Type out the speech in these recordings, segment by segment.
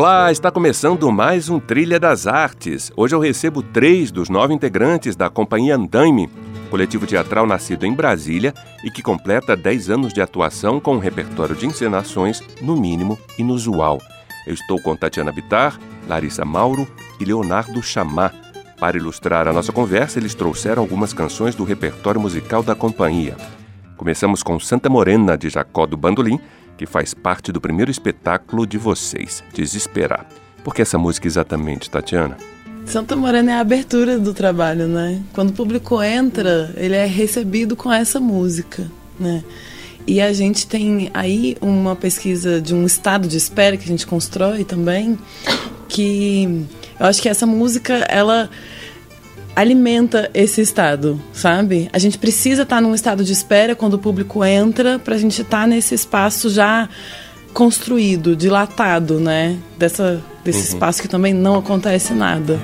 Olá, está começando mais um Trilha das Artes. Hoje eu recebo três dos nove integrantes da Companhia Andaime, coletivo teatral nascido em Brasília e que completa 10 anos de atuação com um repertório de encenações, no mínimo, inusual. Eu estou com Tatiana Bitar, Larissa Mauro e Leonardo Chamá. Para ilustrar a nossa conversa, eles trouxeram algumas canções do repertório musical da companhia. Começamos com Santa Morena, de Jacó do Bandolim, que faz parte do primeiro espetáculo de vocês, Desesperar. Por que essa música exatamente, Tatiana? Santa Morena é a abertura do trabalho, né? Quando o público entra, ele é recebido com essa música, né? E a gente tem aí uma pesquisa de um estado de espera que a gente constrói também, que eu acho que essa música, ela alimenta esse estado, sabe? A gente precisa estar tá num estado de espera quando o público entra para a gente estar tá nesse espaço já construído, dilatado, né? Dessa, desse uhum. espaço que também não acontece nada.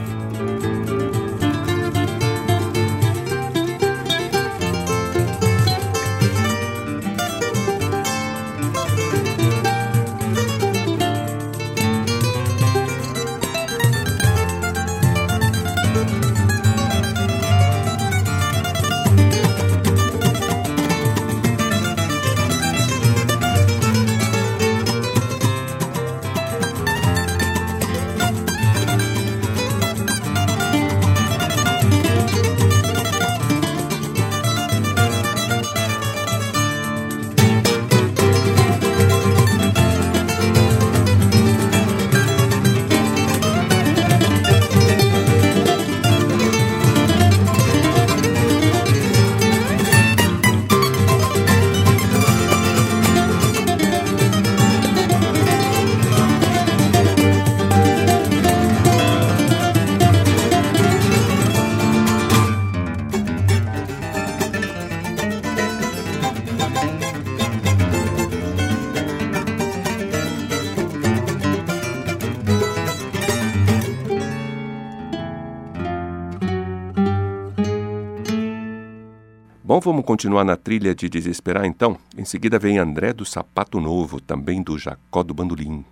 Bom, vamos continuar na trilha de desesperar então. Em seguida vem André do Sapato Novo, também do Jacó do Bandolim.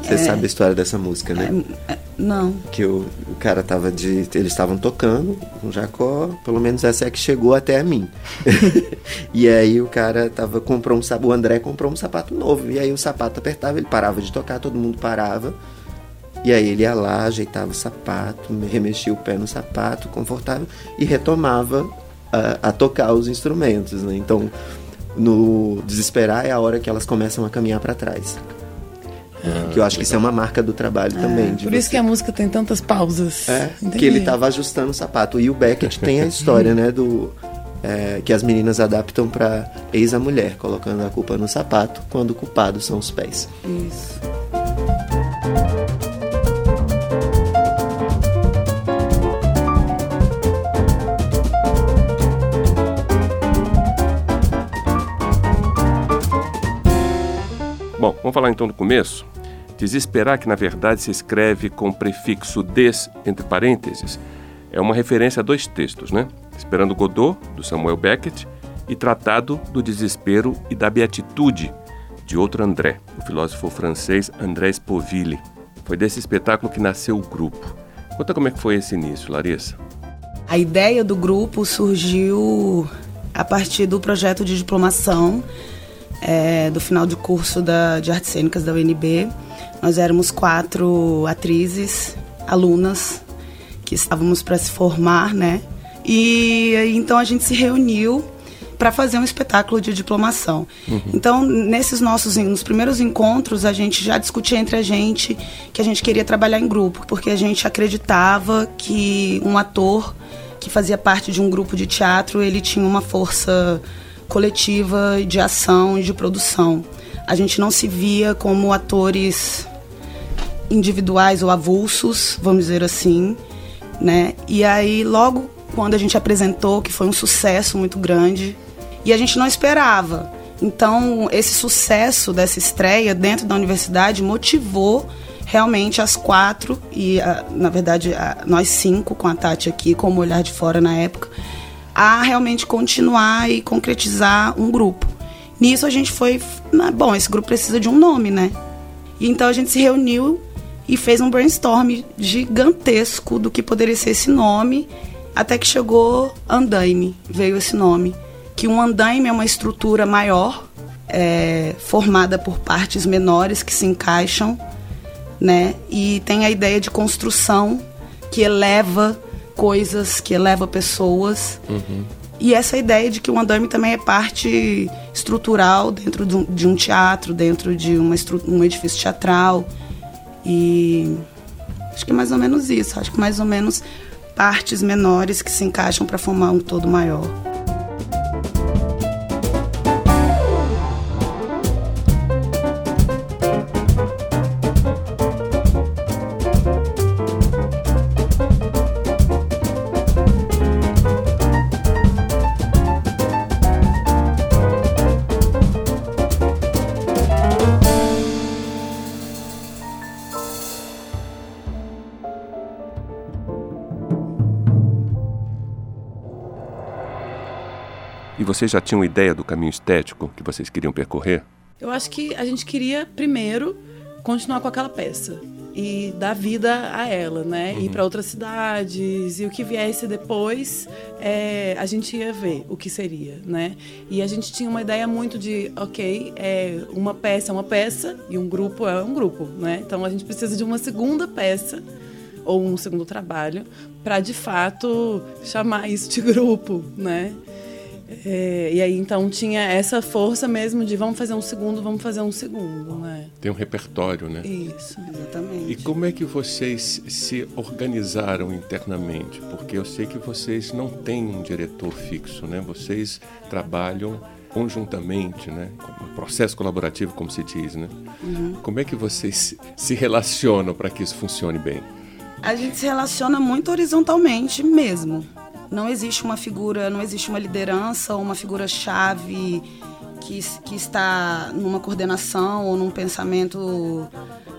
Você é, sabe a história dessa música, né? É, é, não. Que o, o cara tava de. Eles estavam tocando com Jacó, pelo menos essa é que chegou até a mim. e aí o cara tava, comprou um O André comprou um sapato novo. E aí o sapato apertava, ele parava de tocar, todo mundo parava. E aí ele ia lá, ajeitava o sapato, remexia o pé no sapato, confortável, e retomava a, a tocar os instrumentos. Né? Então, no desesperar é a hora que elas começam a caminhar para trás. Ah, que eu acho que isso é uma marca do trabalho é, também. por isso que a música tem tantas pausas. É, Entendi. que ele estava ajustando o sapato. E o Beckett tem a história, né, do é, que as meninas adaptam para ex a mulher, colocando a culpa no sapato, quando o culpado são os pés. Isso. Vamos falar então do começo. Desesperar, que na verdade se escreve com o prefixo des entre parênteses, é uma referência a dois textos, né? Esperando Godot, do Samuel Beckett, e Tratado do Desespero e da Beatitude, de outro André, o filósofo francês André Spoville. Foi desse espetáculo que nasceu o grupo. Conta como é que foi esse início, Larissa. A ideia do grupo surgiu a partir do projeto de diplomação é, do final de curso da, de artes cênicas da UNB. Nós éramos quatro atrizes, alunas, que estávamos para se formar, né? E então a gente se reuniu para fazer um espetáculo de diplomação. Uhum. Então, nesses nossos nos primeiros encontros, a gente já discutia entre a gente que a gente queria trabalhar em grupo, porque a gente acreditava que um ator que fazia parte de um grupo de teatro, ele tinha uma força coletiva de ação e de produção. A gente não se via como atores individuais ou avulsos, vamos dizer assim, né? E aí logo quando a gente apresentou, que foi um sucesso muito grande, e a gente não esperava. Então, esse sucesso dessa estreia dentro da universidade motivou realmente as quatro, e na verdade nós cinco, com a Tati aqui, como olhar de fora na época, a realmente continuar e concretizar um grupo. Nisso a gente foi, bom, esse grupo precisa de um nome, né? E então a gente se reuniu e fez um brainstorm gigantesco do que poderia ser esse nome, até que chegou Andaime, veio esse nome. Que um andaime é uma estrutura maior, é, formada por partes menores que se encaixam, né? E tem a ideia de construção que eleva coisas, que eleva pessoas. Uhum. E essa ideia de que o andaime também é parte estrutural dentro de um, de um teatro, dentro de uma um edifício teatral. E acho que é mais ou menos isso. Acho que mais ou menos partes menores que se encaixam para formar um todo maior. Vocês já tinham ideia do caminho estético que vocês queriam percorrer? Eu acho que a gente queria, primeiro, continuar com aquela peça e dar vida a ela, né? Uhum. Ir para outras cidades e o que viesse depois, é, a gente ia ver o que seria, né? E a gente tinha uma ideia muito de, ok, é, uma peça é uma peça e um grupo é um grupo, né? Então a gente precisa de uma segunda peça ou um segundo trabalho para de fato chamar isso de grupo, né? É, e aí então tinha essa força mesmo de vamos fazer um segundo, vamos fazer um segundo, né? Tem um repertório, né? Isso, exatamente. E como é que vocês se organizaram internamente? Porque eu sei que vocês não têm um diretor fixo, né? Vocês trabalham conjuntamente, né? Um processo colaborativo, como se diz, né? Uhum. Como é que vocês se relacionam para que isso funcione bem? A gente se relaciona muito horizontalmente mesmo. Não existe uma figura, não existe uma liderança ou uma figura-chave que, que está numa coordenação ou num pensamento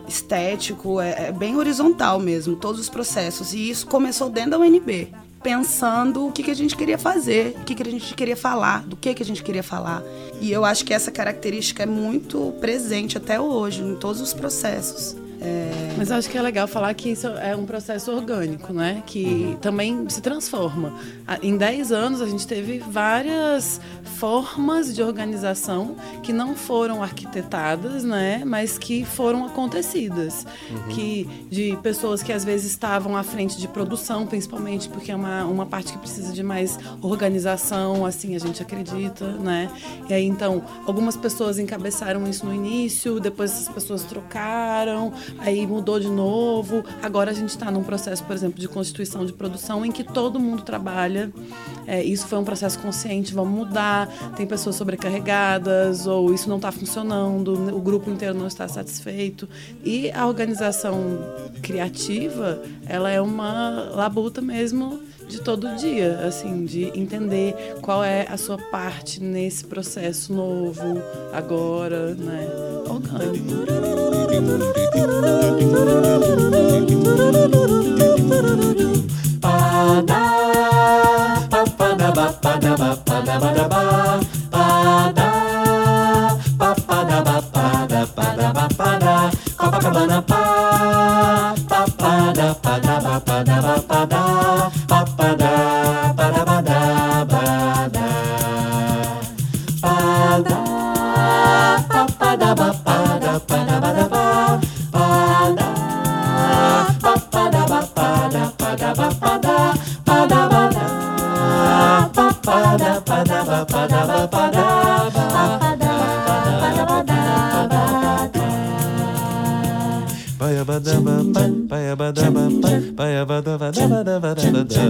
estético. É, é bem horizontal mesmo, todos os processos. E isso começou dentro da UNB pensando o que, que a gente queria fazer, o que, que a gente queria falar, do que, que a gente queria falar. E eu acho que essa característica é muito presente até hoje, em todos os processos. É... Mas acho que é legal falar que isso é um processo orgânico, né? Que uhum. também se transforma. Em 10 anos, a gente teve várias formas de organização que não foram arquitetadas, né? Mas que foram acontecidas. Uhum. Que, de pessoas que às vezes estavam à frente de produção, principalmente, porque é uma, uma parte que precisa de mais organização, assim a gente acredita, né? E aí, então, algumas pessoas encabeçaram isso no início, depois essas pessoas trocaram, aí mudou de novo. Agora a gente está num processo, por exemplo, de constituição de produção em que todo mundo trabalha. É, isso foi um processo consciente, vamos mudar. Tem pessoas sobrecarregadas ou isso não está funcionando, o grupo inteiro não está satisfeito. E a organização criativa, ela é uma labuta mesmo de todo dia, assim, de entender qual é a sua parte nesse processo novo, agora, né? Orgânico. Copacabana, Pada pada ba pada ba pada ba pada pada pada ba Baya bada ba baya bada ba baya bada ba da ba da ba da ba da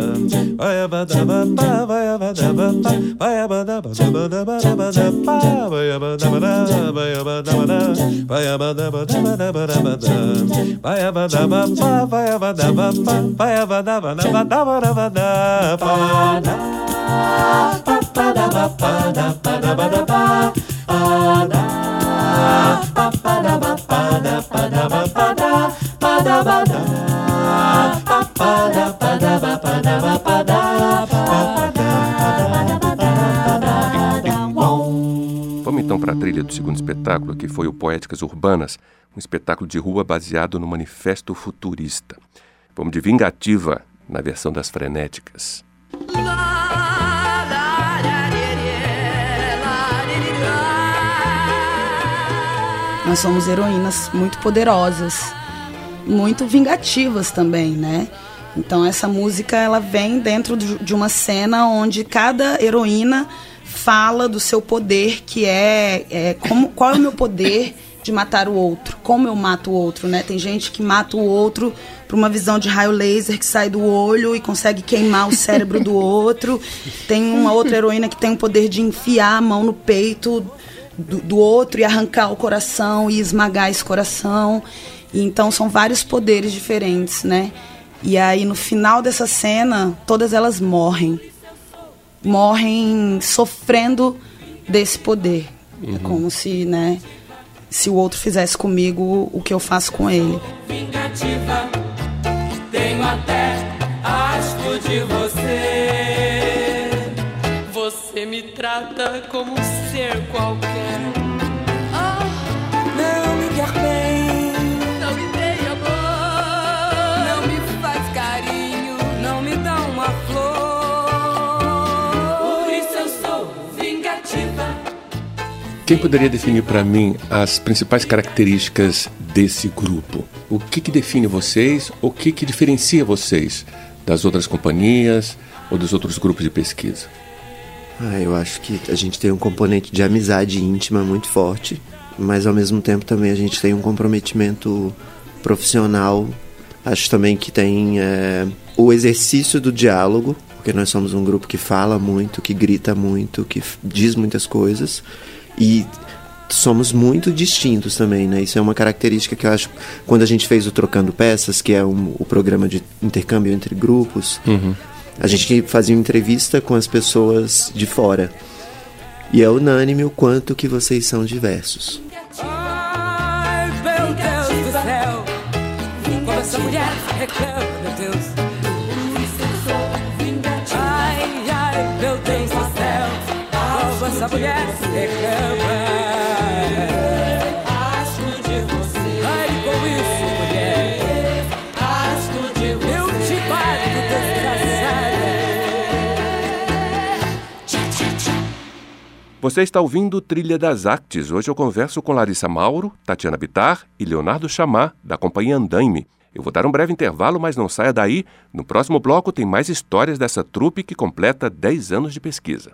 baya bada ba ba baya bada ba ba baya bada ba da ba da ba da ba da ba baya bada ba da baya bada ba da baya bada ba da ba da ba da ba da baya bada ba ba baya bada ba ba baya bada ba da ba da ba da ba da ba da Vamos então para a trilha do segundo espetáculo, que foi o Poéticas Urbanas, um espetáculo de rua baseado no Manifesto Futurista. Vamos de Vingativa, na versão das frenéticas. Nós somos heroínas muito poderosas, muito vingativas também, né? Então essa música ela vem dentro de uma cena onde cada heroína fala do seu poder, que é, é como, qual é o meu poder de matar o outro, como eu mato o outro, né? Tem gente que mata o outro por uma visão de raio laser que sai do olho e consegue queimar o cérebro do outro. Tem uma outra heroína que tem o poder de enfiar a mão no peito do, do outro e arrancar o coração e esmagar esse coração. E então são vários poderes diferentes, né? E aí no final dessa cena, todas elas morrem. Morrem sofrendo desse poder. É uhum. É como se, né, se o outro fizesse comigo o que eu faço com ele. Vingativa, tenho até asco de você. Trata como um ser qualquer. não me quer bem. Não me dê amor. Não me faz carinho. Não me dá uma flor. Por isso eu sou vingativa. Quem poderia definir para mim as principais características desse grupo? O que, que define vocês? O que, que diferencia vocês das outras companhias ou dos outros grupos de pesquisa? Ah, eu acho que a gente tem um componente de amizade íntima muito forte, mas ao mesmo tempo também a gente tem um comprometimento profissional. Acho também que tem é, o exercício do diálogo, porque nós somos um grupo que fala muito, que grita muito, que diz muitas coisas e somos muito distintos também, né? Isso é uma característica que eu acho quando a gente fez o Trocando Peças, que é um, o programa de intercâmbio entre grupos. Uhum a gente fazia uma entrevista com as pessoas de fora. E é unânime o quanto que vocês são diversos. Ai, meu Deus do céu, mulher reclama, meu Deus. Ai, ai, meu Deus do céu, essa mulher reclama. Você está ouvindo Trilha das Artes. Hoje eu converso com Larissa Mauro, Tatiana Bitar e Leonardo Chamar, da companhia Andaime. Eu vou dar um breve intervalo, mas não saia daí. No próximo bloco tem mais histórias dessa trupe que completa 10 anos de pesquisa.